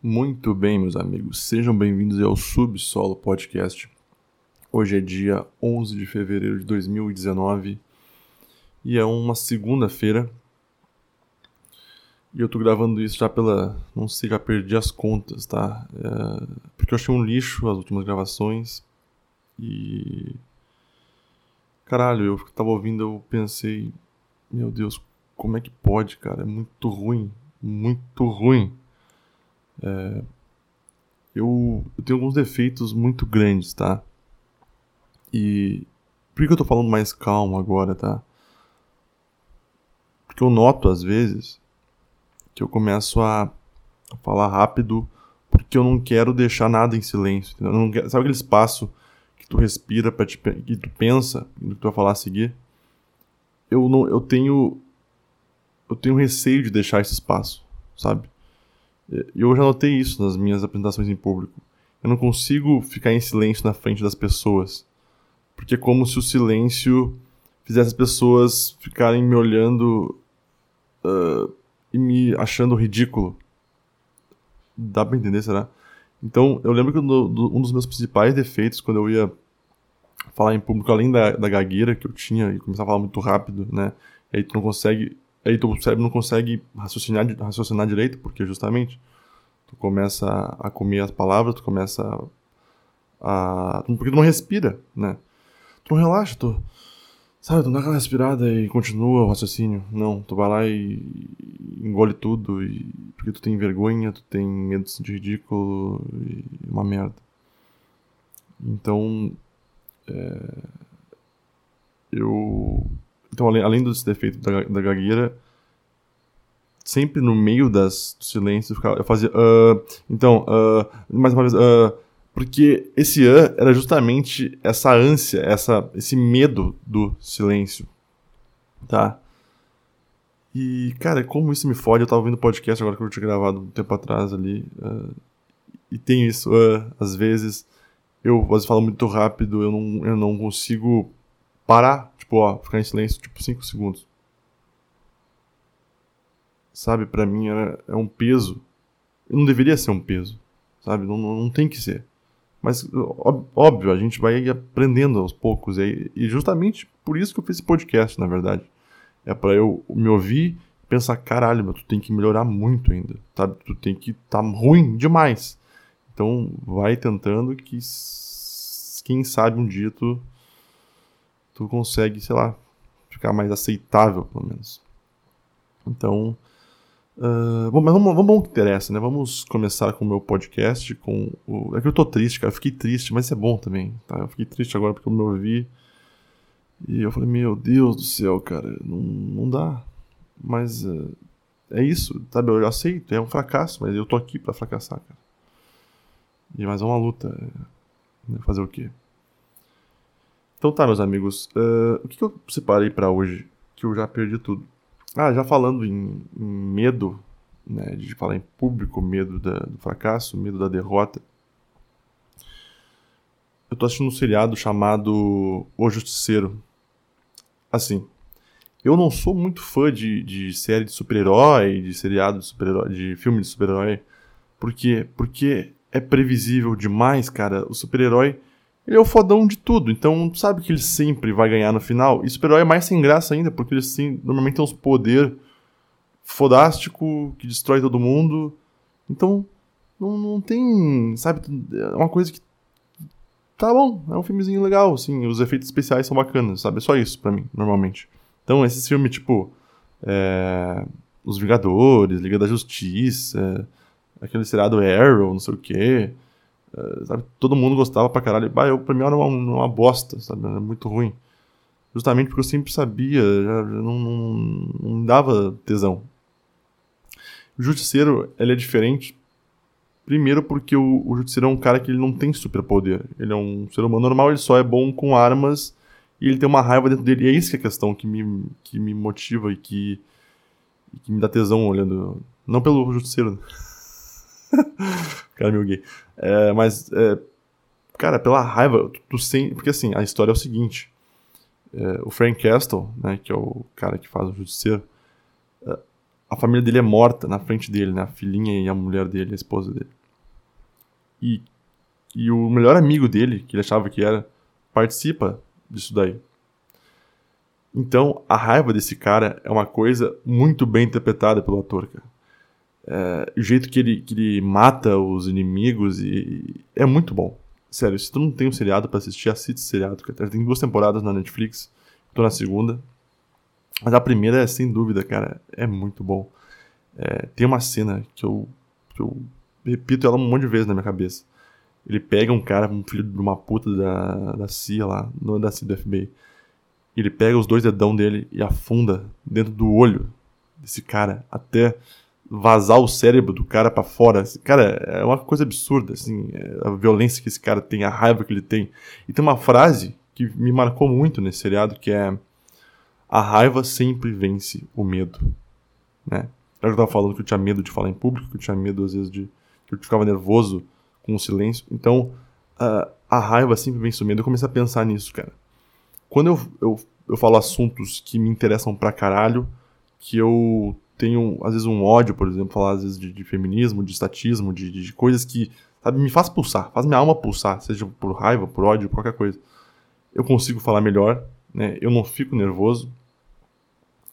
Muito bem, meus amigos, sejam bem-vindos ao Subsolo Podcast. Hoje é dia 11 de fevereiro de 2019 e é uma segunda-feira. E eu tô gravando isso já pela. Não sei, já perdi as contas, tá? É... Porque eu achei um lixo as últimas gravações e. Caralho, eu tava ouvindo, eu pensei, meu Deus, como é que pode, cara? É muito ruim, muito ruim. É, eu, eu, tenho alguns defeitos muito grandes, tá? E por que eu tô falando mais calmo agora, tá? Porque eu noto às vezes que eu começo a, falar rápido porque eu não quero deixar nada em silêncio. Quero, sabe aquele espaço que tu respira para que tu pensa no que tu vai falar a seguir? Eu não, eu tenho eu tenho receio de deixar esse espaço, sabe? E eu já notei isso nas minhas apresentações em público. Eu não consigo ficar em silêncio na frente das pessoas. Porque é como se o silêncio fizesse as pessoas ficarem me olhando uh, e me achando ridículo. Dá pra entender, será? Então, eu lembro que um dos meus principais defeitos quando eu ia falar em público, além da, da gagueira que eu tinha e começar a falar muito rápido, né? E aí tu não consegue aí teu cérebro não consegue raciocinar, raciocinar direito, porque justamente tu começa a comer as palavras, tu começa a. porque tu não respira, né? Tu não relaxa, tu. Sabe, tu dá aquela respirada e continua o raciocínio. Não, tu vai lá e engole tudo, e, porque tu tem vergonha, tu tem medo de sentir ridículo, e uma merda. Então. É, eu então, além, além desse defeito da, da gagueira, sempre no meio das, do silêncio eu fazia. Uh, então, uh, mais uma vez. Uh, porque esse uh era justamente essa ânsia, essa, esse medo do silêncio. Tá? E, cara, como isso me fode, eu tava ouvindo podcast agora que eu tinha gravado um tempo atrás ali. Uh, e tem isso, uh, às vezes, eu às vezes falo muito rápido, eu não, eu não consigo parar, tipo, ó, ficar em silêncio, tipo, 5 segundos. Sabe, para mim era, é um peso. Não deveria ser um peso, sabe? Não, não, tem que ser. Mas, óbvio, a gente vai aprendendo aos poucos. E, e justamente por isso que eu fiz esse podcast, na verdade. É para eu me ouvir pensar, caralho, mas tu tem que melhorar muito ainda, sabe? Tu tem que tá ruim demais. Então, vai tentando que, quem sabe um dia tu tu consegue, sei lá, ficar mais aceitável, pelo menos. Então, uh, bom, mas vamos, vamos ao que interessa, né? Vamos começar com o meu podcast, com o... É que eu tô triste, cara, eu fiquei triste, mas isso é bom também, tá? Eu fiquei triste agora porque eu me ouvi e eu falei, meu Deus do céu, cara, não, não dá. Mas uh, é isso, sabe? Eu aceito, é um fracasso, mas eu tô aqui para fracassar, cara. E mais é uma luta. Né? Fazer o quê? Então tá, meus amigos. Uh, o que, que eu separei para hoje? Que eu já perdi tudo. Ah, já falando em, em medo, né, de falar em público, medo da, do fracasso, medo da derrota. Eu tô assistindo um seriado chamado O Justiceiro. Assim, eu não sou muito fã de, de série de super-herói, de seriado de super-herói, de filme de super-herói. Por quê? Porque é previsível demais, cara. O super-herói ele é o fodão de tudo, então sabe que ele sempre vai ganhar no final. E super-herói é mais sem graça ainda, porque eles sim, normalmente têm uns poder fodástico que destrói todo mundo. Então, não, não tem. Sabe? É uma coisa que. Tá bom, é um filmezinho legal, assim, os efeitos especiais são bacanas, sabe? É só isso para mim, normalmente. Então, esses filmes, tipo. É, Os Vingadores, Liga da Justiça, aquele seriado Arrow, não sei o quê. Uh, sabe? Todo mundo gostava pra caralho. Bah, eu, pra mim era uma, uma bosta, sabe? Era muito ruim. Justamente porque eu sempre sabia, já, já não, não, não dava tesão. O Justiceiro, ele é diferente. Primeiro porque o, o Justiceiro é um cara que ele não tem superpoder. Ele é um ser humano normal, ele só é bom com armas e ele tem uma raiva dentro dele. E é isso que é a questão que me, que me motiva e que, que me dá tesão olhando. Não pelo Justiceiro. cara meio gay. É, mas, é, cara, pela raiva, tu sem, porque assim, a história é o seguinte. É, o Frank Castle, né, que é o cara que faz o Justiceiro, é, a família dele é morta na frente dele, né? A filhinha e a mulher dele, a esposa dele. E, e o melhor amigo dele, que ele achava que era, participa disso daí. Então, a raiva desse cara é uma coisa muito bem interpretada pelo ator, cara. É, o jeito que ele, que ele mata os inimigos e, é muito bom. Sério, se tu não tem um seriado para assistir, assiste esse seriado. Tem duas temporadas na Netflix, tô na segunda. Mas a primeira, é, sem dúvida, cara, é muito bom. É, tem uma cena que eu, que eu repito ela um monte de vezes na minha cabeça. Ele pega um cara, um filho de uma puta da, da CIA lá, não da CIA do FBI. Ele pega os dois dedão dele e afunda dentro do olho desse cara até vazar o cérebro do cara para fora. Cara, é uma coisa absurda, assim, é a violência que esse cara tem, a raiva que ele tem. E tem uma frase que me marcou muito nesse seriado que é a raiva sempre vence o medo, né? Eu tava falando que eu tinha medo de falar em público, que eu tinha medo às vezes de que eu ficava nervoso com o silêncio. Então, uh, a raiva sempre vence o medo. Eu comecei a pensar nisso, cara. Quando eu, eu, eu falo assuntos que me interessam pra caralho, que eu tenho, às vezes, um ódio, por exemplo, falar às vezes de, de feminismo, de estatismo, de, de, coisas que, sabe, me faz pulsar, faz minha alma pulsar, seja por raiva, por ódio, qualquer coisa. Eu consigo falar melhor, né? Eu não fico nervoso.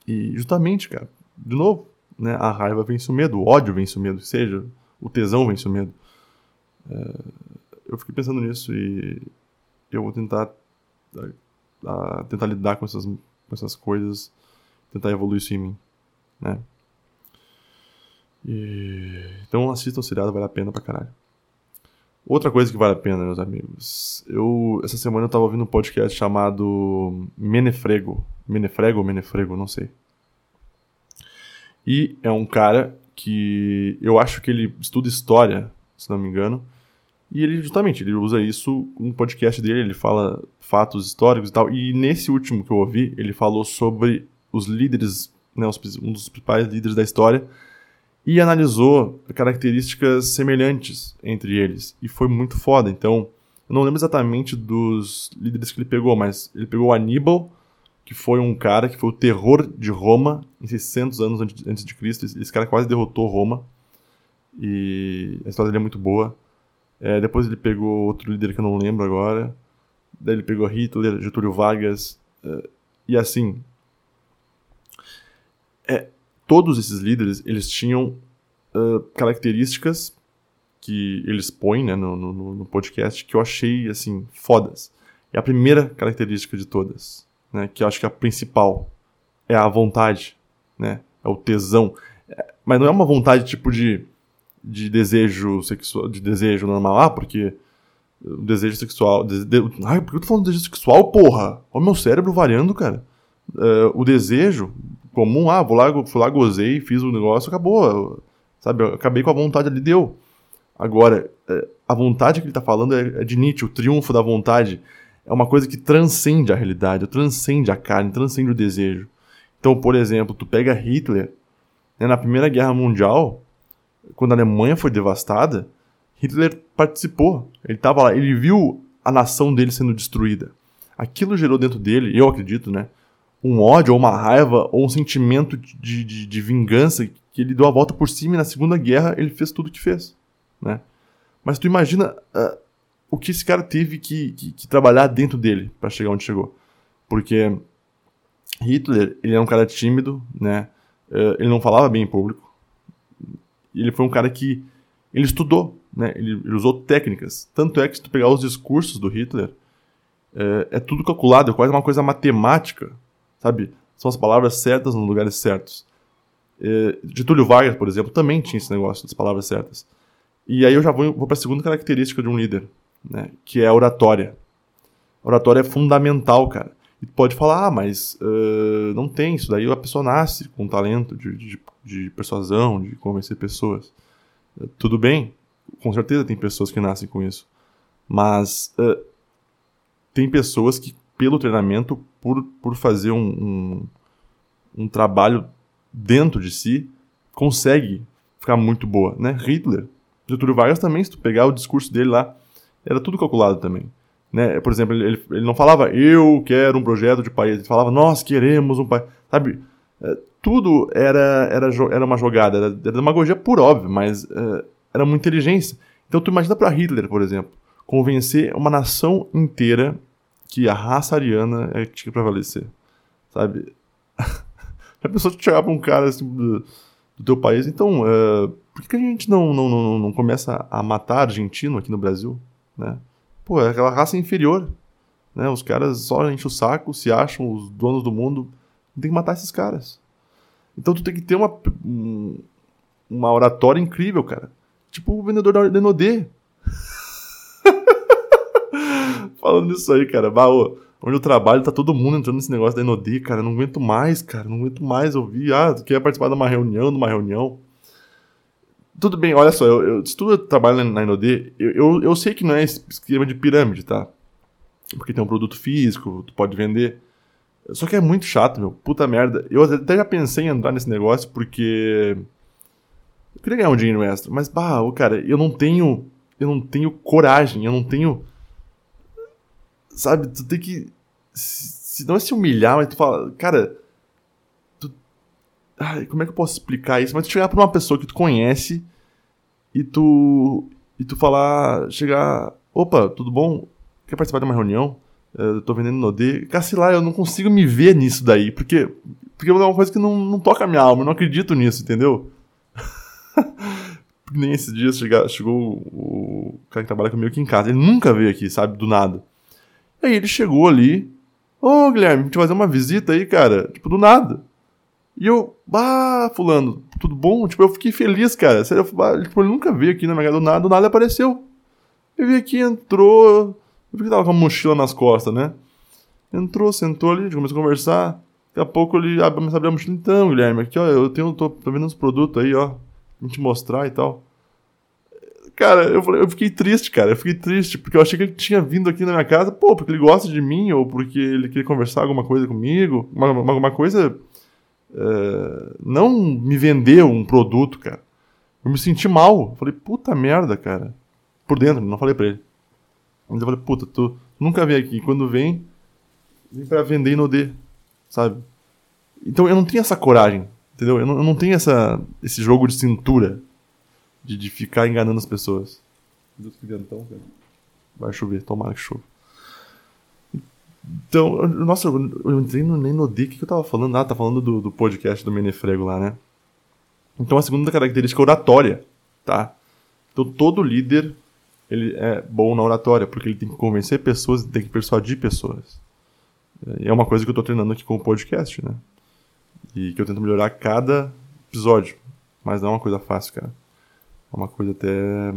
E justamente, cara, de novo, né? A raiva vence o medo, o ódio vence o medo, seja o tesão vence o medo. É, eu fiquei pensando nisso e eu vou tentar a, a tentar lidar com essas, com essas coisas, tentar evoluir isso em mim, né? E, então assista o seriado, vale a pena pra caralho. Outra coisa que vale a pena, meus amigos. Eu, essa semana eu tava ouvindo um podcast chamado Menefrego. Menefrego ou Menefrego, não sei. E é um cara que eu acho que ele estuda história, se não me engano. E ele justamente, ele usa isso no podcast dele, ele fala fatos históricos e tal. E nesse último que eu ouvi, ele falou sobre os líderes, né, os, um dos principais líderes da história e analisou características semelhantes entre eles. E foi muito foda. Então, eu não lembro exatamente dos líderes que ele pegou, mas ele pegou Aníbal, que foi um cara que foi o terror de Roma em 600 anos antes de Cristo. Esse cara quase derrotou Roma. E a história dele é muito boa. É, depois ele pegou outro líder que eu não lembro agora. Daí ele pegou Hitler, Getúlio Vargas. É, e assim. É, todos esses líderes, eles tinham uh, características que eles põem né, no, no, no, podcast que eu achei, assim, fodas. E a primeira característica de todas, né, que eu acho que é a principal, é a vontade, né, é o tesão. É, mas não é uma vontade tipo de, de desejo sexual, de desejo normal, ah, porque o desejo sexual... De, de, ai, por que eu tô falando de desejo sexual, porra? Olha o meu cérebro variando, cara. Uh, o desejo comum, ah, vou lá, fui lá, gozei, fiz o negócio, acabou. Sabe, acabei com a vontade ali, deu. Agora, é, a vontade que ele está falando é, é de Nietzsche, o triunfo da vontade. É uma coisa que transcende a realidade, transcende a carne, transcende o desejo. Então, por exemplo, tu pega Hitler, né, na Primeira Guerra Mundial, quando a Alemanha foi devastada, Hitler participou. Ele estava lá, ele viu a nação dele sendo destruída. Aquilo gerou dentro dele, eu acredito, né? Um ódio ou uma raiva ou um sentimento de, de, de, vingança que ele deu a volta por cima e na Segunda Guerra ele fez tudo o que fez, né? Mas tu imagina uh, o que esse cara teve que, que, que trabalhar dentro dele para chegar onde chegou. Porque Hitler, ele era um cara tímido, né? Uh, ele não falava bem em público. Ele foi um cara que ele estudou, né? Ele, ele usou técnicas. Tanto é que se tu pegar os discursos do Hitler, uh, é tudo calculado, é quase uma coisa matemática sabe? São as palavras certas nos lugares certos. É, Getúlio Vargas, por exemplo, também tinha esse negócio das palavras certas. E aí eu já vou, vou para a segunda característica de um líder, né? Que é a oratória. A oratória é fundamental, cara. E pode falar, ah, mas uh, não tem isso. Daí a pessoa nasce com talento de, de, de persuasão, de convencer pessoas. Uh, tudo bem, com certeza tem pessoas que nascem com isso. Mas uh, tem pessoas que pelo treinamento, por, por fazer um, um, um trabalho dentro de si, consegue ficar muito boa, né? Hitler, Getúlio Vargas também, se tu pegar o discurso dele lá, era tudo calculado também. Né? Por exemplo, ele, ele não falava eu quero um projeto de país, ele falava nós queremos um país. Sabe, É, tudo era, era, era uma jogada, era, era demagogia por óbvio, mas é, era uma inteligência. Então tu imagina para Hitler, por exemplo, convencer uma nação inteira que a raça ariana é que tinha que prevalecer, sabe? a pessoa chegar pra um cara assim, do, do teu país, então, uh, por que, que a gente não, não, não, não começa a matar argentino aqui no Brasil, né? Pô, é aquela raça inferior, né? Os caras só enchem o saco, se acham os donos do mundo, tem que matar esses caras. Então tu tem que ter uma, uma oratória incrível, cara. Tipo o vendedor da Denodê. Falando isso aí, cara. Bah, ô, onde eu trabalho, tá todo mundo entrando nesse negócio da Enodi, cara. Eu não aguento mais, cara. Não aguento mais ouvir. Ah, tu quer participar de uma reunião, de uma reunião. Tudo bem, olha só, eu, eu, se tu trabalha na Enodi, eu, eu, eu sei que não é esquema de pirâmide, tá? Porque tem um produto físico, tu pode vender. Só que é muito chato, meu. Puta merda. Eu até já pensei em entrar nesse negócio porque. Eu queria ganhar um dinheiro extra. Mas, bah, cara, eu não tenho. Eu não tenho coragem, eu não tenho Sabe, tu tem que. Se não é se humilhar, mas tu fala, cara. Tu, ai, como é que eu posso explicar isso? Mas tu chegar pra uma pessoa que tu conhece e tu. E tu falar. Chegar. Opa, tudo bom? Quer participar de uma reunião? Eu tô vendendo no D. Cara, eu não consigo me ver nisso daí. Porque, porque é uma coisa que não, não toca a minha alma. Eu não acredito nisso, entendeu? Nem esses dias chegou o cara que trabalha comigo aqui em casa. Ele nunca veio aqui, sabe? Do nada. Aí ele chegou ali. Ô, oh, Guilherme, te fazer uma visita aí, cara. Tipo, do nada. E eu, bah, fulano, tudo bom? Tipo, eu fiquei feliz, cara. Sério, eu, tipo, ele nunca veio aqui na minha casa do nada, do nada apareceu. Ele veio aqui, entrou. Eu vi que tava com a mochila nas costas, né? Entrou, sentou ali, começou a conversar. Daqui a pouco ele abre, começa a abrir a mochila. Então, Guilherme, aqui, ó, eu tenho, tô, tô vendo uns produtos aí, ó. Pra te mostrar e tal. Cara, eu, eu fiquei triste, cara. Eu fiquei triste, porque eu achei que ele tinha vindo aqui na minha casa, pô, porque ele gosta de mim, ou porque ele queria conversar alguma coisa comigo. Uma, uma, uma coisa. É, não me vender um produto, cara. Eu me senti mal. Falei, puta merda, cara. Por dentro, não falei pra ele. Mas eu falei, puta, tu nunca vem aqui. Quando vem, vem pra vender no D, sabe? Então eu não tenho essa coragem, entendeu? Eu não, eu não tenho essa, esse jogo de cintura de, de ficar enganando as pessoas. Deus que ventão, cara. Vai chover, tomara que chova. Então, nossa, eu entrei no, nem no D, o que, eu tava falando? Ah, tá falando do, do podcast do Menefrego lá, né? Então a segunda característica é oratória, tá? Então todo líder, ele é bom na oratória, porque ele tem que convencer pessoas, tem que persuadir pessoas. É uma coisa que eu tô treinando aqui com o podcast, né? E que eu tento melhorar cada episódio. Mas não é uma coisa fácil, cara. É uma coisa até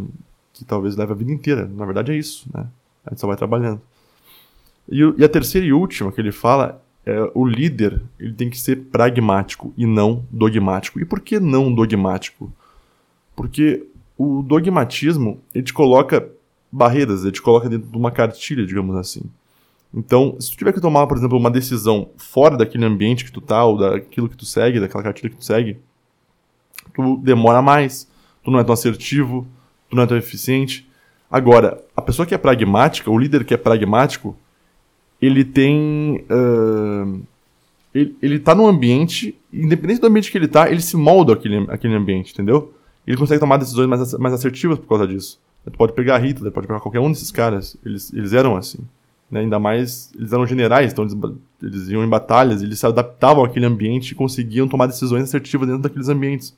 que talvez leve a vida inteira. Na verdade é isso, né? A gente só vai trabalhando. E, e a terceira e última que ele fala é o líder ele tem que ser pragmático e não dogmático. E por que não dogmático? Porque o dogmatismo ele te coloca barreiras, ele te coloca dentro de uma cartilha, digamos assim. Então, se tu tiver que tomar, por exemplo, uma decisão fora daquele ambiente que tu tá, ou daquilo que tu segue, daquela cartilha que tu segue, tu demora mais tu não é tão assertivo, tu não é tão eficiente. Agora, a pessoa que é pragmática, o líder que é pragmático, ele tem. Uh, ele, ele tá num ambiente, independente do ambiente que ele tá, ele se molda aquele, aquele ambiente, entendeu? Ele consegue tomar decisões mais, mais assertivas por causa disso. Tu pode pegar Hitler, pode pegar qualquer um desses caras. Eles, eles eram assim. Né? Ainda mais, eles eram generais, então eles, eles iam em batalhas, eles se adaptavam àquele ambiente e conseguiam tomar decisões assertivas dentro daqueles ambientes.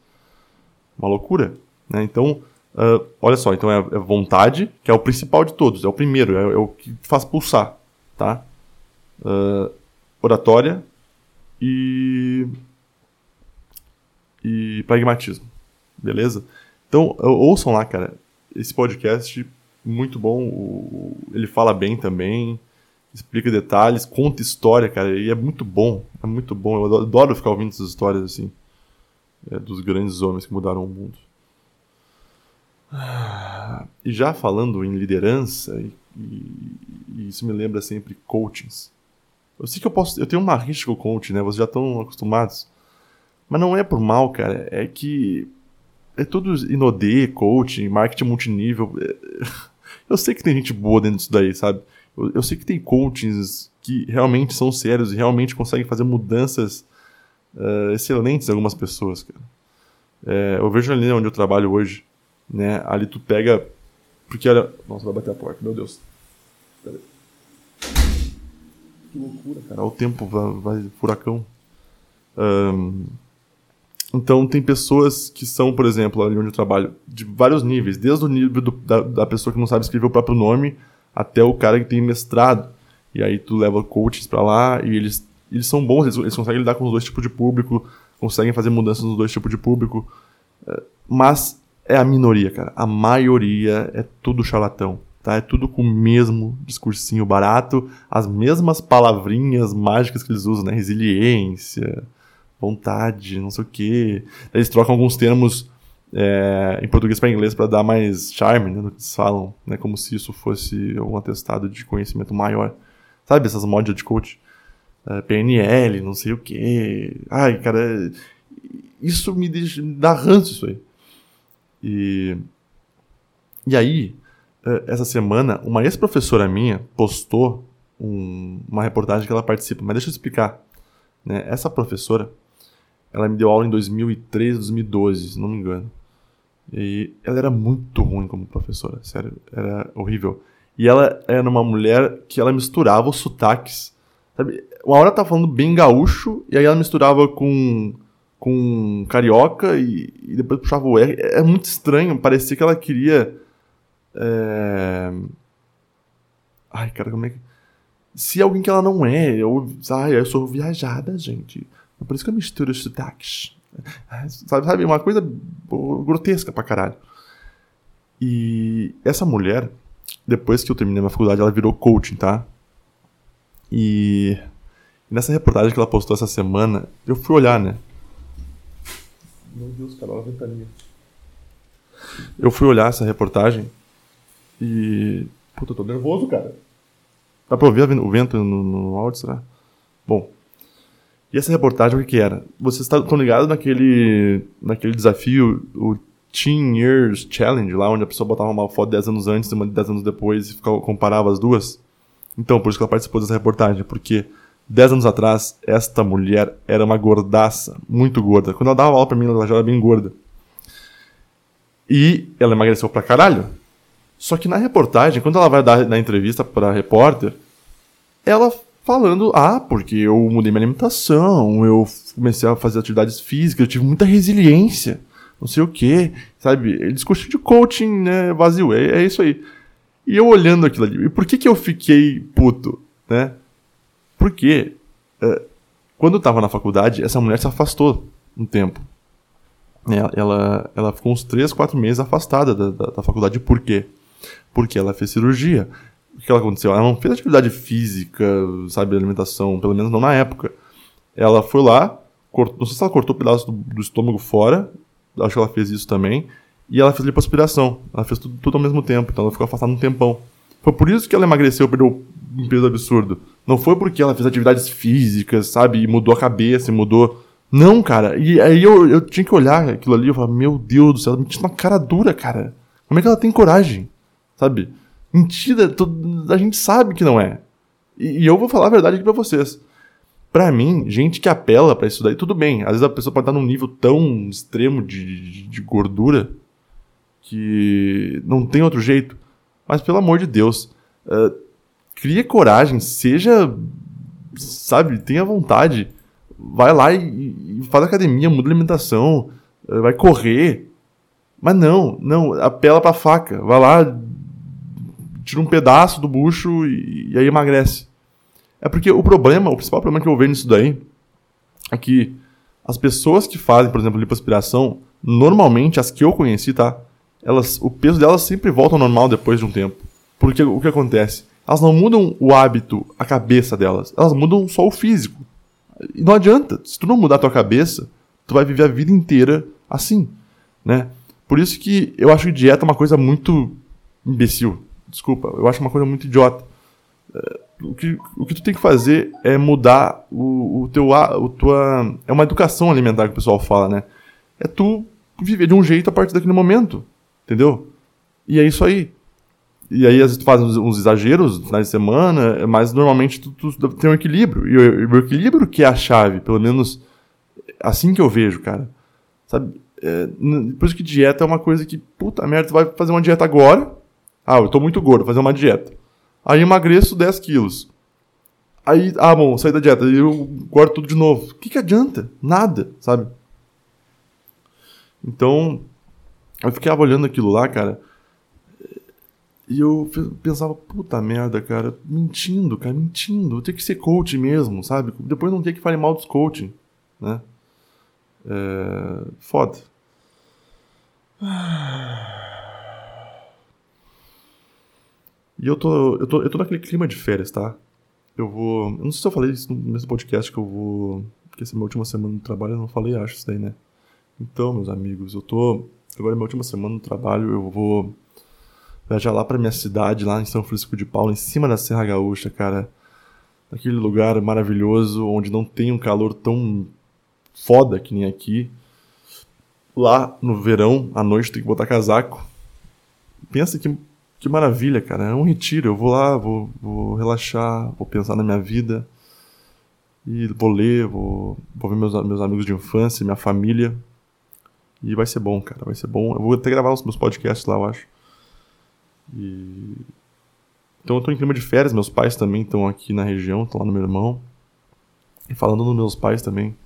Uma loucura. Né? Então, uh, olha só, então é, é, vontade, que é o principal de todos, é o primeiro, é, é o que faz pulsar. Tá? Uh, oratória e, e pragmatismo. Beleza? Então, ouçam lá, cara. Esse podcast, muito bom. O, ele fala bem também, explica detalhes, conta história, cara. E é muito bom. É muito bom. Eu adoro ficar ouvindo essas histórias assim. É, dos grandes homens que mudaram o mundo. E já falando em liderança, e, e, isso me lembra sempre coachings. Eu sei que eu posso. Eu tenho uma rixa com coaching, né? Vocês já estão acostumados. Mas não é por mal, cara. É que. É tudo inodê, coaching, marketing multinível. Eu sei que tem gente boa dentro disso daí, sabe? Eu, eu sei que tem coachings que realmente são sérios e realmente conseguem fazer mudanças uh, excelentes em algumas pessoas, cara. É, eu vejo ali onde eu trabalho hoje, né? Ali tu pega. Porque olha. Nossa, vai bater a porta, meu Deus. Pera aí. Que loucura, cara. O tempo vai, vai furacão. Um, então, tem pessoas que são, por exemplo, ali onde eu trabalho, de vários níveis, desde o nível do, da, da, pessoa que não sabe escrever o próprio nome até o cara que tem mestrado. E aí tu leva coaches para lá e eles, eles são bons, eles, eles, conseguem lidar com os dois tipos de público, conseguem fazer mudanças nos dois tipos de público. Mas é a minoria, cara. A maioria é tudo charlatão. Tá? É tudo com o mesmo discursinho barato, as mesmas palavrinhas mágicas que eles usam, né? Resiliência, vontade, não sei o quê. Eles trocam alguns termos é, em português para inglês para dar mais charme né, no que eles falam, né, como se isso fosse um atestado de conhecimento maior. Sabe essas mods de coach? É, PNL, não sei o quê. Ai, cara, isso me, deixa, me dá ranço isso aí. E, e aí, é, essa semana, uma ex-professora minha postou um, uma reportagem que ela participa, mas deixa eu explicar. Né? Essa professora, ela me deu aula em 2013, 2012, se não me engano. E ela era muito ruim como professora, sério, era horrível. E ela era uma mulher que ela misturava os sotaques. Sabe? Uma hora ela tava falando bem gaúcho, e aí ela misturava com, com carioca e, e depois puxava o R. É, muito estranho, parecia que ela queria. É... Ai, cara, como é que. Se alguém que ela não é, eu, ai, eu sou viajada, gente. É por isso que eu misturo os sotaques. Sabe, sabe, uma coisa grotesca pra caralho. E essa mulher, depois que eu terminei minha faculdade, ela virou coaching, tá? E nessa reportagem que ela postou essa semana, eu fui olhar, né? Meu Deus, cara, olha a ventania. Eu fui olhar essa reportagem e. Puta, eu tô nervoso, cara. Dá pra ouvir o vento no, no áudio, será? Bom, e essa reportagem, o que, que era? Vocês estão ligados naquele, naquele desafio, o Teen Years Challenge, lá onde a pessoa botava uma foto 10 anos antes e uma 10 anos depois e ficava, comparava as duas? Então, por isso que ela participou dessa reportagem, porque 10 anos atrás, esta mulher era uma gordaça, muito gorda. Quando ela dava aula pra mim, ela já era bem gorda. E ela emagreceu pra caralho. Só que na reportagem, quando ela vai dar na entrevista pra repórter, ela falando, ah, porque eu mudei minha alimentação, eu comecei a fazer atividades físicas, eu tive muita resiliência, não sei o quê, sabe? Discurso de coaching, né, vazio, é, é isso aí. E eu olhando aquilo ali, e por que que eu fiquei puto, né? Porque é, quando eu tava na faculdade, essa mulher se afastou um tempo. Ela, ela, ela ficou uns 3, 4 meses afastada da, da, da faculdade. Por quê? Porque ela fez cirurgia o que ela aconteceu? Ela não fez atividade física, sabe, alimentação, pelo menos não na época. Ela foi lá, cortou, não sei se ela cortou um pedaço do, do, estômago fora, acho que ela fez isso também, e ela fez lipoaspiração. Ela fez tudo, tudo ao mesmo tempo, então ela ficou afastada um tempão. Foi por isso que ela emagreceu, perdeu um peso absurdo. Não foi porque ela fez atividades físicas, sabe, e mudou a cabeça, e mudou. Não, cara. E aí eu, eu tinha que olhar aquilo ali e falar, meu Deus do céu, ela me tinha uma cara dura, cara. Como é que ela tem coragem? Sabe? Mentira, a gente sabe que não é. E, e eu vou falar a verdade aqui pra vocês. Pra mim, gente que apela para isso daí, tudo bem. Às vezes a pessoa pode estar num nível tão extremo de, de, de gordura que não tem outro jeito. Mas pelo amor de Deus, uh, cria coragem, seja, sabe, tenha vontade. Vai lá e, e faz academia, muda alimentação, uh, vai correr. Mas não, não, apela pra faca. Vai lá, tira um pedaço do bucho e, e aí emagrece. É porque o problema, o principal problema que eu vejo nisso daí é que as pessoas que fazem, por exemplo, lipoaspiração, normalmente as que eu conheci, tá? Elas, o peso delas sempre volta ao normal depois de um tempo. Porque o que acontece? Elas não mudam o hábito, a cabeça delas. Elas mudam só o físico. E não adianta. Se tu não mudar a tua cabeça, tu vai viver a vida inteira assim, né? Por isso que eu acho que dieta é uma coisa muito imbecil. Desculpa, eu acho uma coisa muito idiota. É, o que, o que tu tem que fazer é mudar o, o teu. O tua, é uma educação alimentar que o pessoal fala, né? É tu viver de um jeito a partir daquele momento. Entendeu? E é isso aí. E aí, às vezes, tu faz uns, uns exageros no final de semana, mas normalmente tu, tu, tem um equilíbrio. E o, equilíbrio que é a chave, pelo menos assim que eu vejo, cara. Sabe? É, por isso que dieta é uma coisa que, puta merda, tu vai fazer uma dieta agora. Ah, eu tô muito gordo, vou fazer uma dieta. Aí emagreço 10 quilos. Aí, ah, bom, saí da dieta, eu guardo tudo de novo. O que, que adianta? Nada, sabe? Então, eu ficava olhando aquilo lá, cara. E eu pensava, puta merda, cara, mentindo, cara, mentindo. Eu tenho que ser coach mesmo, sabe? Depois não tem que falar mal dos coaching, né? É... Foda. E eu tô, eu, tô, eu tô naquele clima de férias, tá? Eu vou. Eu não sei se eu falei isso no mesmo podcast que eu vou. Porque essa é minha última semana no trabalho, eu não falei, acho, isso daí, né? Então, meus amigos, eu tô. Agora é minha última semana no trabalho, eu vou viajar lá pra minha cidade, lá em São Francisco de Paula, em cima da Serra Gaúcha, cara. Aquele lugar maravilhoso, onde não tem um calor tão foda que nem aqui. Lá no verão, à noite, tem que botar casaco. Pensa que que maravilha, cara. É um retiro. Eu vou lá, vou, vou relaxar, vou pensar na minha vida. E vou ler, vou, vou ver meus, meus amigos de infância, minha família. E vai ser bom, cara. Vai ser bom. Eu vou até gravar os meus podcasts lá, eu acho. E... Então eu tô em clima de férias. Meus pais também estão aqui na região, estão lá no meu irmão. E falando nos meus pais também.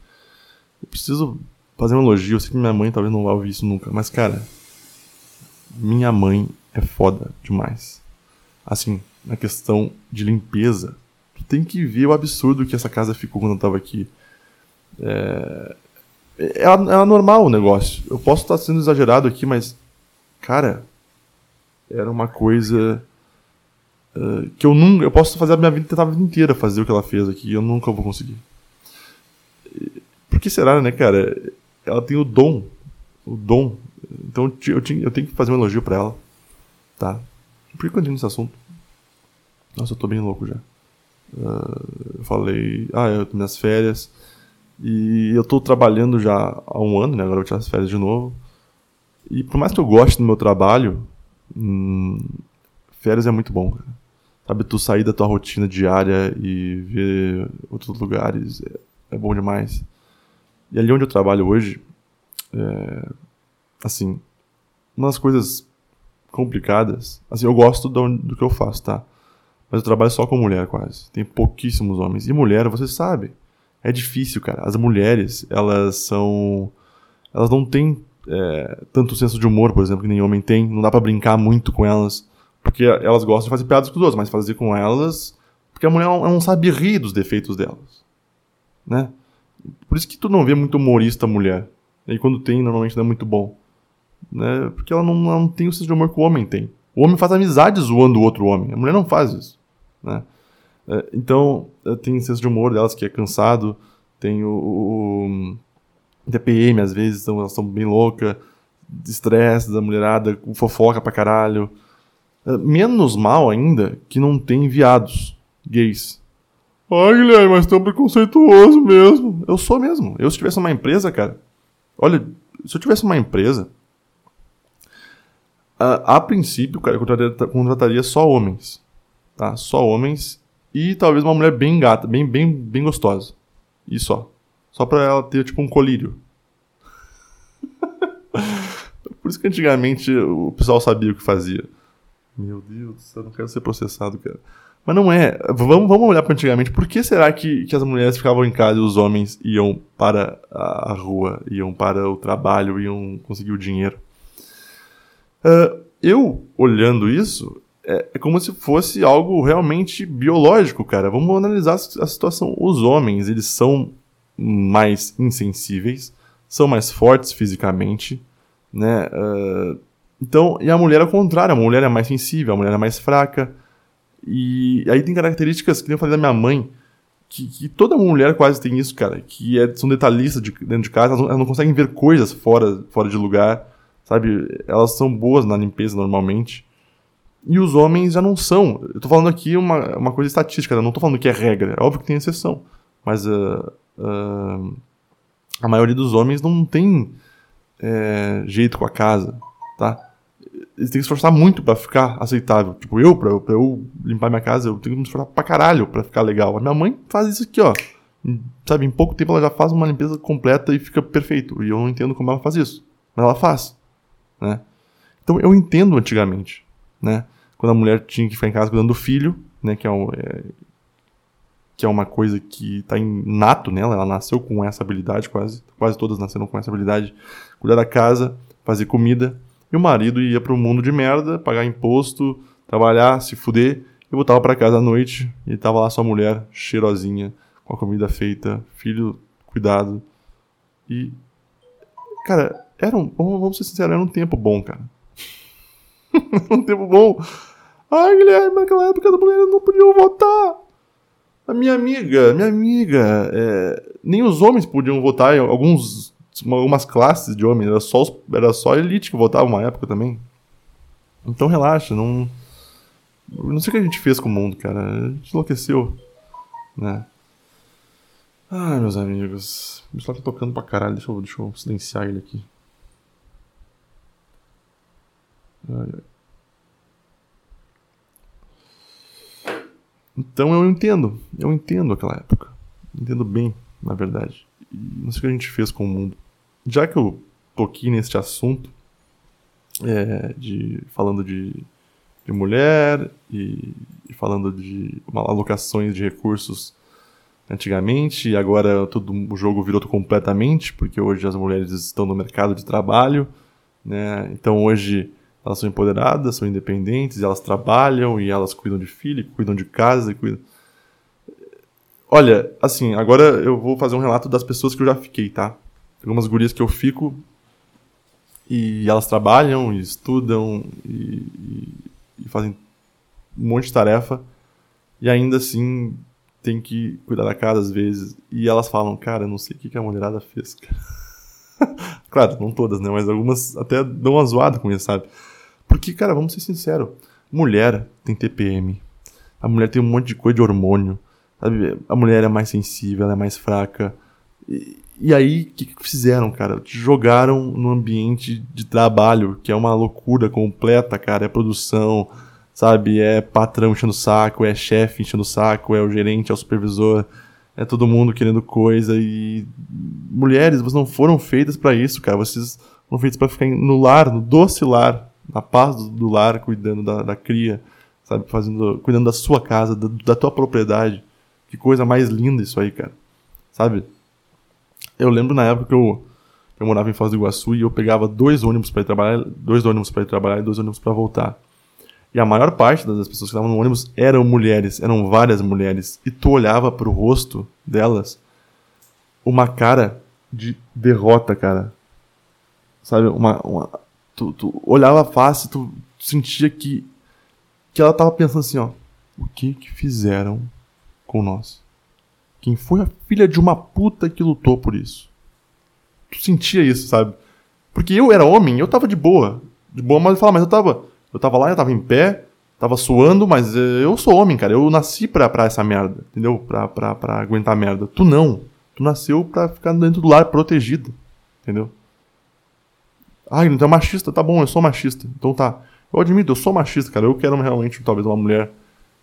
Eu preciso fazer um elogio. Eu sei que minha mãe talvez não vai ouvir isso nunca. Mas, cara, minha mãe é foda demais. Assim, na questão de limpeza, tu tem que ver o absurdo que essa casa ficou quando eu tava aqui. É, é, é anormal o negócio. Eu posso estar sendo exagerado aqui, mas, cara, era uma coisa uh, que eu nunca. Eu posso fazer a minha vida, tentar a vida inteira fazer o que ela fez aqui, eu nunca vou conseguir. Por que será, né, cara? Ela tem o dom. O dom. Então eu, eu tenho que fazer um elogio para ela. Tá? Por que entrei nesse assunto? Nossa, eu tô bem louco já. Uh, eu falei, ah, eu tô minhas férias. E eu tô trabalhando já há um ano, né? Agora eu vou tirar as férias de novo. E por mais que eu goste do meu trabalho, hum, férias é muito bom, cara. Sabe, tu sair da tua rotina diária e ver outros lugares é, é bom demais. E ali onde eu trabalho hoje, é, assim, uma das coisas complicadas. Assim, eu gosto do, do que eu faço, tá? Mas eu trabalho só com mulher quase. Tem pouquíssimos homens. E mulher, você sabe, é difícil, cara. As mulheres, elas são. Elas não têm é, tanto senso de humor, por exemplo, que nem homem tem. Não dá para brincar muito com elas. Porque elas gostam de fazer piadas com os outros, mas fazer com elas. Porque a mulher não sabe rir dos defeitos delas. Né? Por isso que tu não vê muito humorista mulher. E quando tem, normalmente não é muito bom né? Porque ela não, não tem o senso de humor que o homem tem. O homem faz amizade zoando o outro homem. A mulher não faz isso, né? É, então, tem senso de humor delas que é cansado, tem o, o, o TPM às vezes, então elas estão bem loucas, estresse da mulherada, fofoca pra caralho. É, menos mal ainda que não tem viados gays. Ai, Guilherme, mas tão preconceituoso mesmo. Eu sou mesmo. Eu, se tivesse uma empresa, cara. Olha, se eu tivesse uma empresa, a, a princípio, cara, eu contrataria, contrataria só homens. Tá? Só homens. E talvez uma mulher bem gata, bem, bem, bem gostosa. E só. Só pra ela ter, tipo, um colírio. Por isso que antigamente o pessoal sabia o que fazia. Meu Deus, eu não quero ser processado, cara. Mas não é. Vamos, vamos olhar para antigamente. Por que será que, que as mulheres ficavam em casa e os homens iam para a rua, iam para o trabalho, iam conseguir o dinheiro? Uh, eu, olhando isso, é, é, como se fosse algo realmente biológico, cara. Vamos analisar a situação. Os homens, eles são mais insensíveis, são mais fortes fisicamente, né? Uh, então, e a mulher ao contrário, a mulher é mais sensível, a mulher é mais fraca. E aí tem características que eu falei da minha mãe, que, que, toda mulher quase tem isso, cara, que é, são detalhistas de, dentro de casa, elas não, elas não conseguem ver coisas fora, fora de lugar sabe? Elas são boas na limpeza normalmente. E os homens já não são. Eu tô falando aqui uma, uma coisa estatística, eu não tô falando que é regra. É óbvio que tem exceção. Mas uh, uh, a maioria dos homens não tem é, jeito com a casa, tá? Eles têm que se esforçar muito para ficar aceitável. Tipo, eu pra, pra, eu limpar minha casa, eu tenho que me esforçar pra caralho pra ficar legal. A minha mãe faz isso aqui, ó. sabe, em pouco tempo ela já faz uma limpeza completa e fica perfeito. E eu não entendo como ela faz isso. Mas ela faz, né? Então eu entendo antigamente, né? Quando a mulher tinha que ficar em casa cuidando do filho, né? Que é, um, é que é uma coisa que está inato nela, ela nasceu com essa habilidade, quase, quase todas nasceram com essa habilidade, cuidar da casa, fazer comida, e o marido ia para o mundo de merda, pagar imposto, trabalhar, se fuder, e voltava para casa à noite, e tava lá sua mulher, cheirosinha, com a comida feita, filho cuidado, e, cara, era um, vamos ser sinceros, era um tempo bom, cara. um tempo bom. Ai, Guilherme, naquela época as mulheres não podiam votar. A minha amiga, minha amiga, é, nem os homens podiam votar alguns, algumas classes de homens, era só, os, era só a elite que votava uma época também. Então relaxa, não. Não sei o que a gente fez com o mundo, cara. A gente enlouqueceu, né? Ai, meus amigos. O pessoal tá tocando pra caralho. Deixa eu, deixa eu silenciar ele aqui. Ai, ai. Então eu entendo, eu entendo aquela época. Entendo bem, na verdade. E não sei o que a gente fez com o mundo. Já que eu toquei neste assunto, é, de, falando de, de mulher e, e, falando de alocações de recursos antigamente, e agora todo, o jogo virou completamente, porque hoje as mulheres estão no mercado de trabalho, né? Então hoje elas são empoderadas, são independentes, elas trabalham e elas cuidam de filho, cuidam de casa, cuidam... Olha, assim, agora eu vou fazer um relato das pessoas que eu já fiquei, tá? Algumas gurias que eu fico e elas trabalham e estudam e, e, e fazem um monte de tarefa e ainda assim tem que cuidar da casa às vezes. E elas falam, cara, eu não sei o que a mulherada fez, claro, não todas, né? Mas algumas até dão uma zoada com isso, sabe? Porque, cara, vamos ser sinceros. Mulher tem TPM. A mulher tem um monte de coisa de hormônio. Sabe? A mulher é mais sensível, ela é mais fraca. E, e aí, o que, que fizeram, cara? Te jogaram no ambiente de trabalho, que é uma loucura completa, cara. É produção, sabe? É patrão enchendo o saco, é chefe enchendo o saco, é o gerente, é o supervisor, é todo mundo querendo coisa. E mulheres, vocês não foram feitas para isso, cara. Vocês foram feitas para ficar no lar, no doce lar, na paz do, do lar, cuidando da, da, cria, sabe? Fazendo, cuidando da sua casa, da, da tua propriedade. Que coisa mais linda isso aí, cara. Sabe? Eu lembro na época que eu, eu morava em Foz do Iguaçu e eu pegava dois ônibus para ir trabalhar, dois ônibus para ir trabalhar e dois ônibus para voltar. E a maior parte das pessoas que estavam no ônibus eram mulheres, eram várias mulheres. E tu olhava pro rosto delas uma cara de derrota, cara. Sabe? Uma, uma, tu, tu olhava a face, tu sentia que, que ela tava pensando assim, ó. O que que fizeram com nós? Quem foi a filha de uma puta que lutou por isso? Tu sentia isso, sabe? Porque eu era homem, eu tava de boa. De boa, mas eu falava, mas eu tava. Eu tava lá, eu tava em pé, tava suando, mas eu sou homem, cara. Eu nasci pra, pra essa merda, entendeu? Pra, pra, pra aguentar merda. Tu não. Tu nasceu pra ficar dentro do lar protegido, entendeu? Ai, não é machista, tá bom, eu sou machista. Então tá. Eu admito, eu sou machista, cara. Eu quero realmente, talvez, uma mulher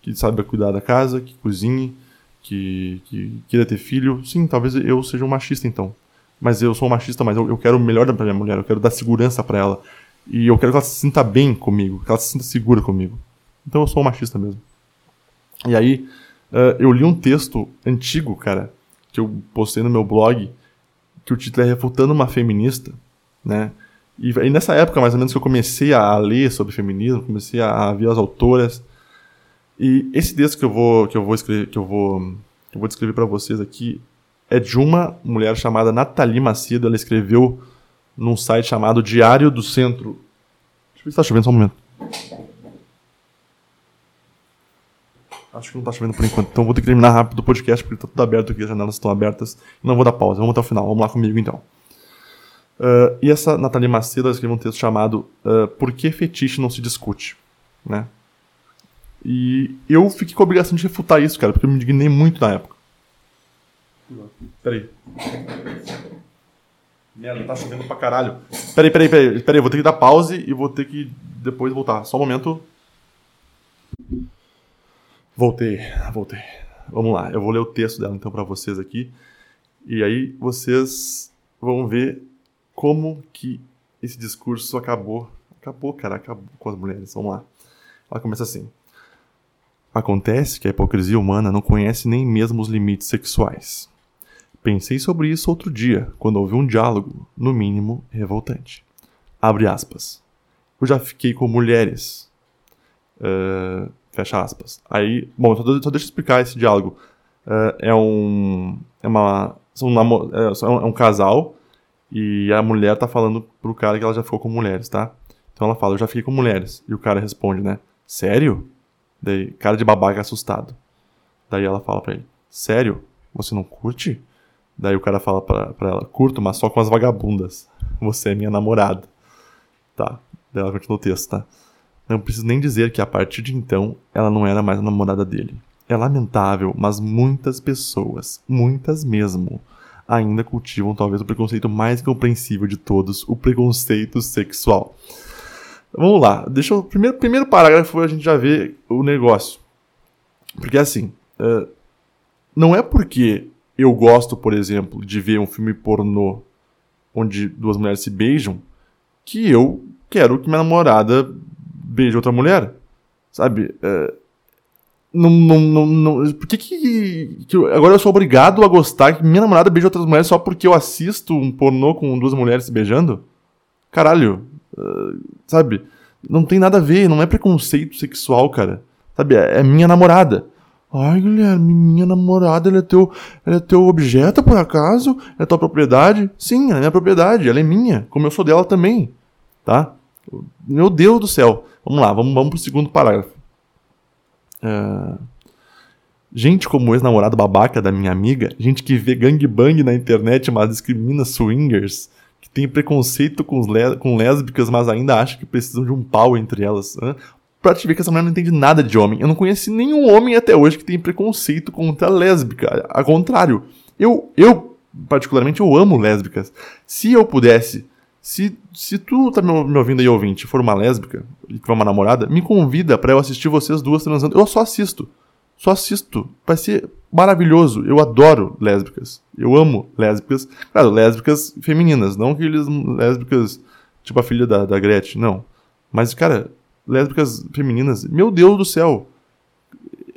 que saiba cuidar da casa, que cozinhe, que, que queira ter filho. Sim, talvez eu seja um machista, então. Mas eu sou um machista, mas eu, eu quero o melhor pra minha mulher, eu quero dar segurança para ela. E eu quero que ela se sinta bem comigo, que ela se sinta segura comigo. Então eu sou um machista mesmo. E aí, uh, eu li um texto antigo, cara, que eu postei no meu blog, que o título é Refutando uma Feminista, né? E, e, nessa época, mais ou menos, que eu comecei a ler sobre feminismo, comecei a, a ver as autoras. E esse texto que eu vou que eu vou escrever, que eu vou que eu vou descrever para vocês aqui é de uma mulher chamada Nathalie Macedo, ela escreveu num site chamado Diário do Centro. Deixa eu ver se tá chovendo só um momento. Acho que não tá chovendo por enquanto, então vou ter que terminar rápido o podcast porque tá tudo aberto aqui, as janelas estão abertas. Não vou dar pausa, vamos até o final. Vamos lá comigo então. Uh, e essa Nathalie Macedo escreveu um texto chamado uh, Por que fetiche não se discute? Né? E eu fiquei com a obrigação de refutar isso, cara, porque eu me indignei muito na época. Peraí. Merda, tá chovendo pra caralho. Peraí, peraí, peraí, peraí, vou ter que dar pause e vou ter que depois voltar. Só um momento. Voltei, voltei. Vamos lá, eu vou ler o texto dela então para vocês aqui. E aí vocês vão ver como que esse discurso acabou. Acabou, cara, acabou com as mulheres. Vamos lá. Ela começa assim. Acontece que a hipocrisia humana não conhece nem mesmo os limites sexuais. Pensei sobre isso outro dia, quando ouvi um diálogo, no mínimo, revoltante. Abre aspas. Eu já fiquei com mulheres. Uh, fecha aspas. Aí, bom, só, só deixa eu explicar esse diálogo. Uh, é um. É uma. São é, é um casal e a mulher tá falando pro cara que ela já ficou com mulheres, tá? Então ela fala, eu já fiquei com mulheres. E o cara responde, né? Sério? Daí, cara de babaca assustado. Daí ela fala pra ele, sério? Você não curte? Daí o cara fala pra, pra ela, curto, mas só com as vagabundas. Você é minha namorada. Tá. Daí ela continua o texto, tá? Não preciso nem dizer que a partir de então ela não era mais a namorada dele. É lamentável, mas muitas pessoas, muitas mesmo, ainda cultivam talvez o preconceito mais compreensível de todos, o preconceito sexual. Vamos lá, deixa eu. Primeiro, primeiro parágrafo a gente já vê o negócio. Porque assim, uh, não é porque eu gosto, por exemplo, de ver um filme pornô onde duas mulheres se beijam que eu quero que minha namorada beije outra mulher. Sabe? Uh, não, não, não, não, por que, que, que eu, agora eu sou obrigado a gostar que minha namorada beije outras mulheres só porque eu assisto um pornô com duas mulheres se beijando? Caralho, uh, sabe? Não tem nada a ver, não é preconceito sexual, cara. Sabe? É, é minha namorada. Ai, Guilherme, minha namorada, ela é teu, ela é teu objeto, por acaso? É tua propriedade? Sim, ela é minha propriedade, ela é minha, como eu sou dela também, tá? Meu Deus do céu. Vamos lá, vamos, vamos pro segundo parágrafo. Uh, gente como o ex-namorado babaca da minha amiga, gente que vê gangbang na internet, mas discrimina swingers, que tem preconceito com, com lésbicas, mas ainda acha que precisam de um pau entre elas. Hein? Pra te ver que essa mulher não entende nada de homem. Eu não conheci nenhum homem até hoje que tem preconceito contra lésbica. Ao contrário, eu, eu particularmente, eu amo lésbicas. Se eu pudesse se, se tu tá me, ouvindo aí, ouvinte, for uma lésbica e for uma namorada, me convida para eu assistir vocês duas transando. Eu só assisto. Só assisto. Vai ser maravilhoso. Eu adoro lésbicas. Eu amo lésbicas. Claro, lésbicas femininas, não aqueles lésbicas tipo a filha da, da Gretchen, não. Mas, cara, lésbicas femininas, meu Deus do céu.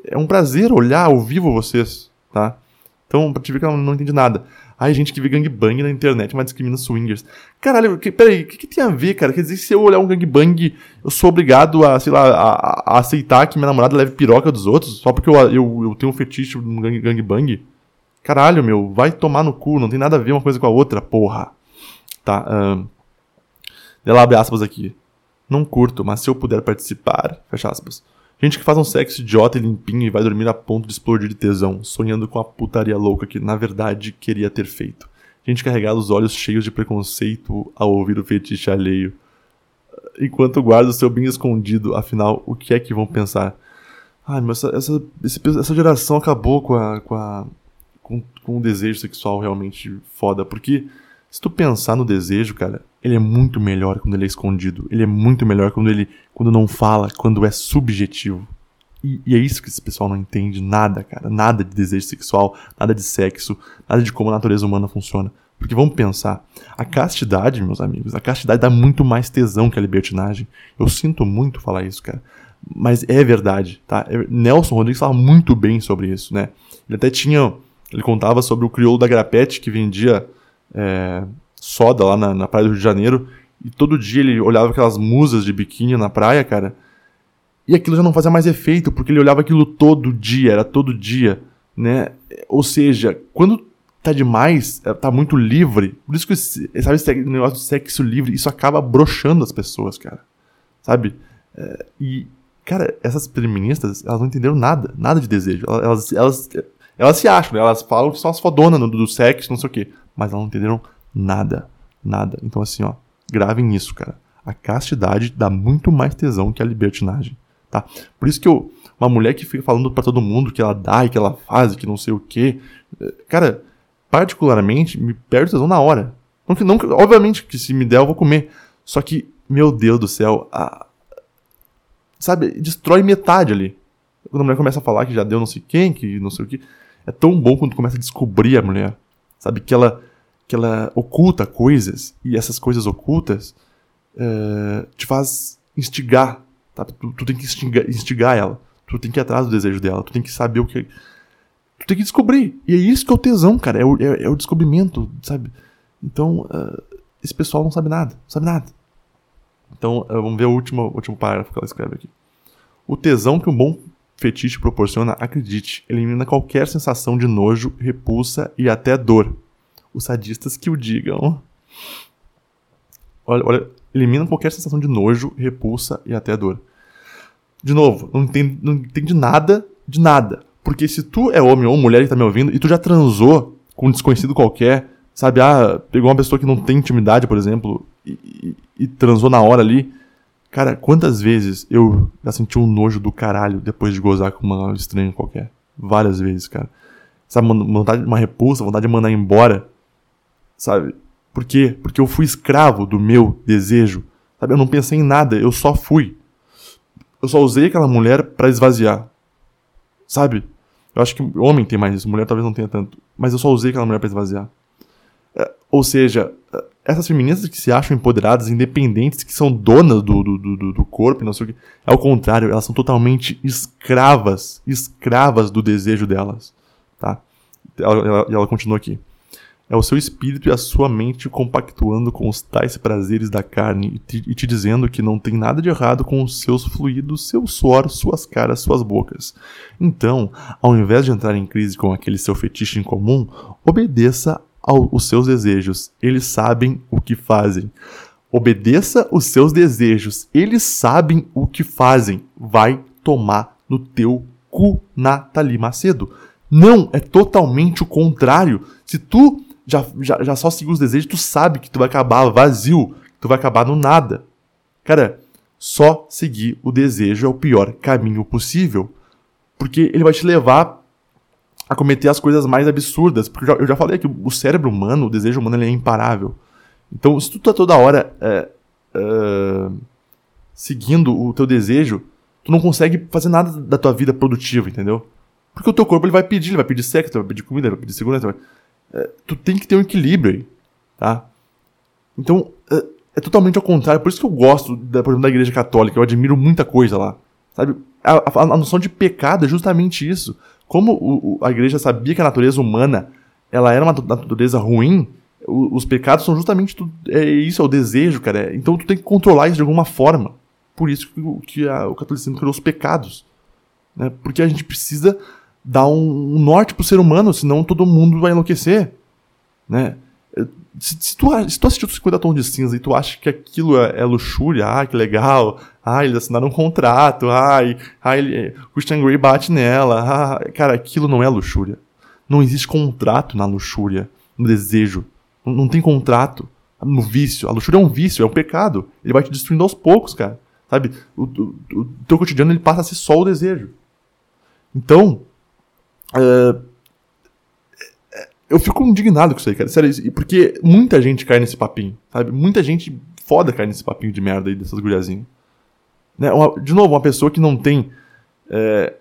É um prazer olhar ao vivo vocês, tá? Então, pra te ver que ela não entende nada. Ai, gente que vê gangbang na internet, mas discrimina swingers. Caralho, que, peraí, o que, que, tem a ver, cara? Quer dizer, se eu olhar um gangbang, eu sou obrigado a, sei lá, a, a aceitar que minha namorada leve piroca dos outros, só porque eu, eu, eu tenho um fetiche num gang, gangbang? Caralho, meu, vai tomar no cu, não tem nada a ver uma coisa com a outra, porra. Tá, um, ela abre aspas aqui. Não curto, mas se eu puder participar, fecha aspas. Gente que faz um sexo idiota e limpinho e vai dormir a ponto de explodir de tesão, sonhando com a putaria louca que na verdade queria ter feito. Gente carregada os olhos cheios de preconceito ao ouvir o fetiche alheio. Enquanto guarda o seu bem escondido, afinal, o que é que vão pensar? Ai, mas essa, essa, essa geração acabou com a, com a com, com um desejo sexual realmente foda, porque se tu pensar no desejo, cara, ele é muito melhor quando ele é escondido. Ele é muito melhor quando ele quando não fala, quando é subjetivo. E, e, é isso que esse pessoal não entende nada, cara. Nada de desejo sexual, nada de sexo, nada de como a natureza humana funciona. Porque vamos pensar, a castidade, meus amigos, a castidade dá muito mais tesão que a libertinagem. Eu sinto muito falar isso, cara. Mas é verdade, tá? É, Nelson Rodrigues fala muito bem sobre isso, né? Ele até tinha. Ele contava sobre o crioulo da Grapete que vendia é, soda lá na, na praia do Rio de Janeiro. E todo dia ele olhava aquelas musas de biquíni na praia, cara. E aquilo já não fazia mais efeito, porque ele olhava aquilo todo dia, era todo dia, né? Ou seja, quando tá demais, é, tá muito livre, por isso que, sabe, esse negócio do sexo livre, isso acaba broxando as pessoas, cara. Sabe? É, e, cara, essas feministas, elas não entenderam nada, nada de desejo. Elas, elas, elas se acham, né? Elas falam que são as fodonas do, do sexo, não sei o quê mas elas não entenderam nada. Nada. Então, assim, ó, gravem isso, cara. A castidade dá muito mais tesão que a libertinagem, tá? Por isso que eu, uma mulher que fica falando para todo mundo que ela dá e que ela faz e que não sei o quê, eh, cara, particularmente, me perde tesão na hora. Não, não, obviamente que se me der eu vou comer. Só que, meu Deus do céu, a, sabe, destrói metade ali. quando a mulher começa a falar que já deu não sei quem, que não sei o que, é tão bom quando começa a descobrir a mulher. Sabe? Que ela, que ela oculta coisas, e essas coisas ocultas é, te faz instigar. Tá? Tu, tu tem que instigar, instigar ela. Tu tem que ir atrás do desejo dela. Tu tem que saber o que. Tu tem que descobrir. E é isso que é o tesão, cara. É o, é, é o descobrimento, sabe? Então, uh, esse pessoal não sabe nada. Não sabe nada. Então, uh, vamos ver o último, último parágrafo que ela escreve aqui. O tesão que um bom fetiche proporciona, acredite, elimina qualquer sensação de nojo, repulsa e até dor. Os sadistas que o digam. Olha, olha, elimina qualquer sensação de nojo, repulsa e até dor. De novo, não entende, não entende nada de nada. Porque se tu é homem ou mulher que tá me ouvindo e tu já transou com um desconhecido qualquer, sabe, ah, pegou uma pessoa que não tem intimidade, por exemplo, e, e, e transou na hora ali, Cara, quantas vezes eu já senti um nojo do caralho depois de gozar com uma estranha qualquer? Várias vezes, cara. Sabe, vontade, uma repulsa, vontade de mandar embora. Sabe? Por quê? Porque eu fui escravo do meu desejo. Sabe? Eu não pensei em nada, eu só fui. Eu só usei aquela mulher para esvaziar. Sabe? Eu acho que homem tem mais isso, mulher talvez não tenha tanto. Mas eu só usei aquela mulher para esvaziar. É, ou seja, essas feministas que se acham empoderadas, independentes, que são donas do, do, do, do corpo, não sei o que. É o contrário, elas são totalmente escravas, escravas do desejo delas. Tá? Ela, ela, ela continua aqui. É o seu espírito e a sua mente compactuando com os tais prazeres da carne e te, e te, dizendo que não tem nada de errado com os seus fluidos, seu suor, suas caras, suas bocas. Então, ao invés de entrar em crise com aquele seu fetiche em comum, obedeça aos seus desejos. Eles sabem o que fazem. Obedeça os seus desejos. Eles sabem o que fazem. Vai tomar no teu cu, Nathalie Macedo. Não, é totalmente o contrário. Se tu já, já, já só seguir os desejos, tu sabe que tu vai acabar vazio, tu vai acabar no nada. Cara, só seguir o desejo é o pior caminho possível. Porque ele vai te levar a cometer as coisas mais absurdas. Porque eu já, falei que o cérebro humano, o desejo humano, ele é imparável. Então, se tu tá toda hora é, é, seguindo o teu desejo, tu não consegue fazer nada da tua vida produtiva, entendeu? Porque o teu corpo ele vai pedir, ele vai pedir sexo, vai pedir comida, vai pedir segurança. Vai... É, tu tem que ter um equilíbrio aí, tá? Então, é, é, totalmente ao contrário. Por isso que eu gosto, da, por exemplo, da igreja católica. Eu admiro muita coisa lá. Sabe? A, a, a noção de pecado é justamente isso. Como o, o, a igreja sabia que a natureza humana ela era uma natureza ruim, o, os pecados são justamente tudo, é isso, é o desejo, cara. É, então tu tem que controlar isso de alguma forma. Por isso que, que a, o catolicismo criou os pecados. Né? Porque a gente precisa dar um, um norte pro ser humano, senão todo mundo vai enlouquecer. Né? Se, se, tu, se tu assistiu 50 Tons de Cinza e tu acha que aquilo é, é luxúria, ah, que legal, ah, eles assinaram um contrato, ai, ah, ele, Christian Grey bate nela, ah, cara, aquilo não é luxúria. Não existe contrato na luxúria, no desejo. Não, não tem contrato no vício. A luxúria é um vício, é um pecado. Ele vai te destruindo aos poucos, cara. Sabe? O, o, o teu cotidiano ele passa a ser só o desejo. Então, uh, eu fico indignado com isso aí, cara. Sério, porque muita gente cai nesse papinho, sabe? Muita gente foda cai nesse papinho de merda aí dessas guriazinhas. Né? Uma, de novo, uma pessoa que não tem é,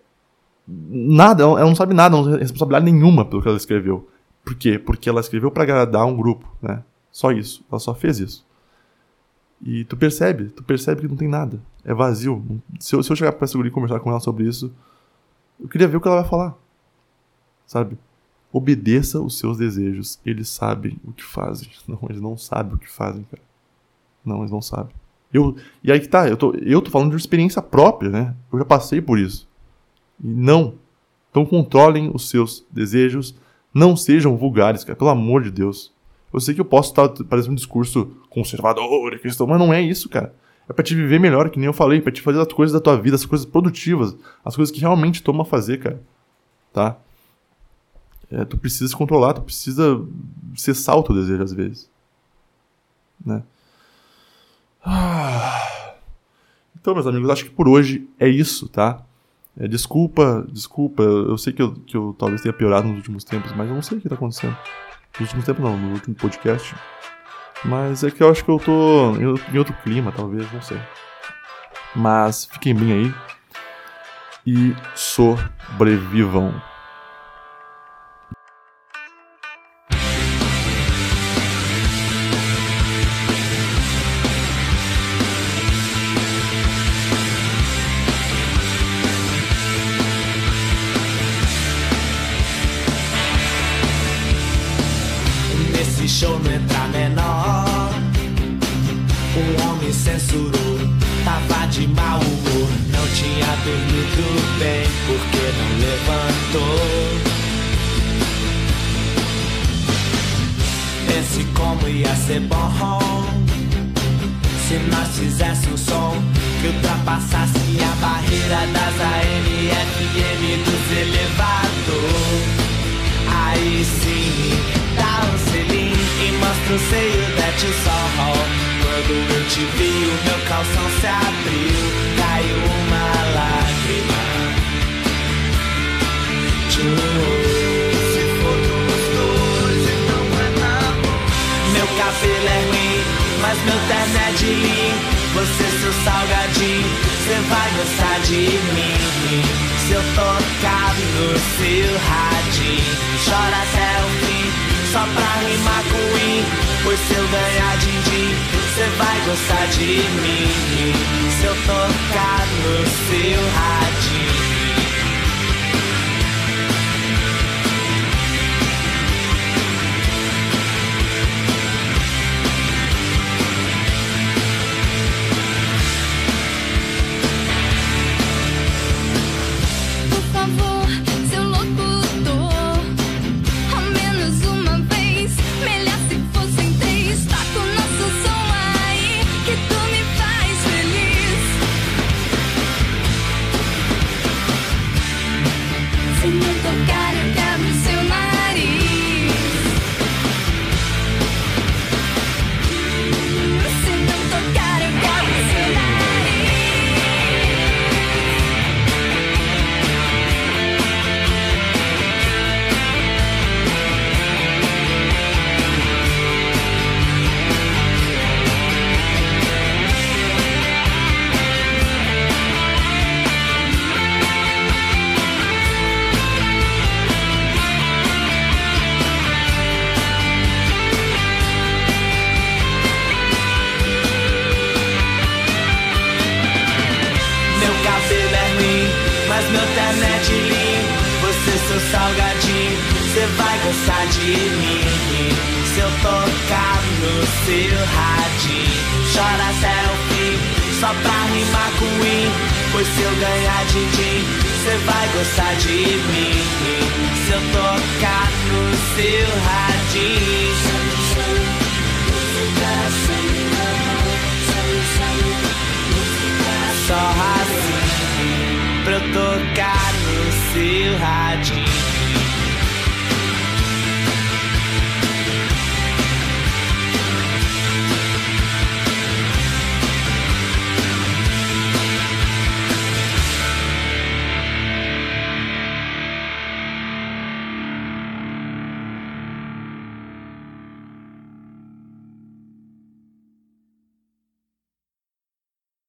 nada, ela não sabe nada, não tem responsabilidade nenhuma pelo que ela escreveu. Por quê? Porque ela escreveu para agradar um grupo, né? Só isso. Ela só fez isso. E tu percebe, tu percebe que não tem nada. É vazio. Se eu, se eu chegar pra guria e conversar com ela sobre isso, eu queria ver o que ela vai falar. Sabe? Obedeça os seus desejos. Eles sabem o que fazem. Não, eles não sabem o que fazem, cara. Não, eles não sabem. Eu, e aí que tá, eu tô, eu tô falando de experiência própria, né? Eu já passei por isso. E não. Então controlem os seus desejos. Não sejam vulgares, cara. Pelo amor de Deus. Eu sei que eu posso estar parecendo um discurso conservador, cristão, mas não é isso, cara. É pra te viver melhor, que nem eu falei, pra te fazer as coisas da tua vida, as coisas produtivas, as coisas que realmente toma fazer, cara. Tá? É, tu precisa se controlar, tu precisa cessar o teu desejo às vezes. Né? Ah. Então, meus amigos, acho que por hoje é isso, tá? É, desculpa, desculpa, eu sei que eu, que eu talvez tenha piorado nos últimos tempos, mas eu não sei o que tá acontecendo. Nos últimos tempos não, no último podcast. Mas é que eu acho que eu tô em outro clima, talvez, não sei. Mas fiquem bem aí e sobrevivam. seu radinho Chora selfie, só pra rimar com i. Pois se eu ganhar din-din, cê vai gostar de mim. Se eu tocar no seu radinho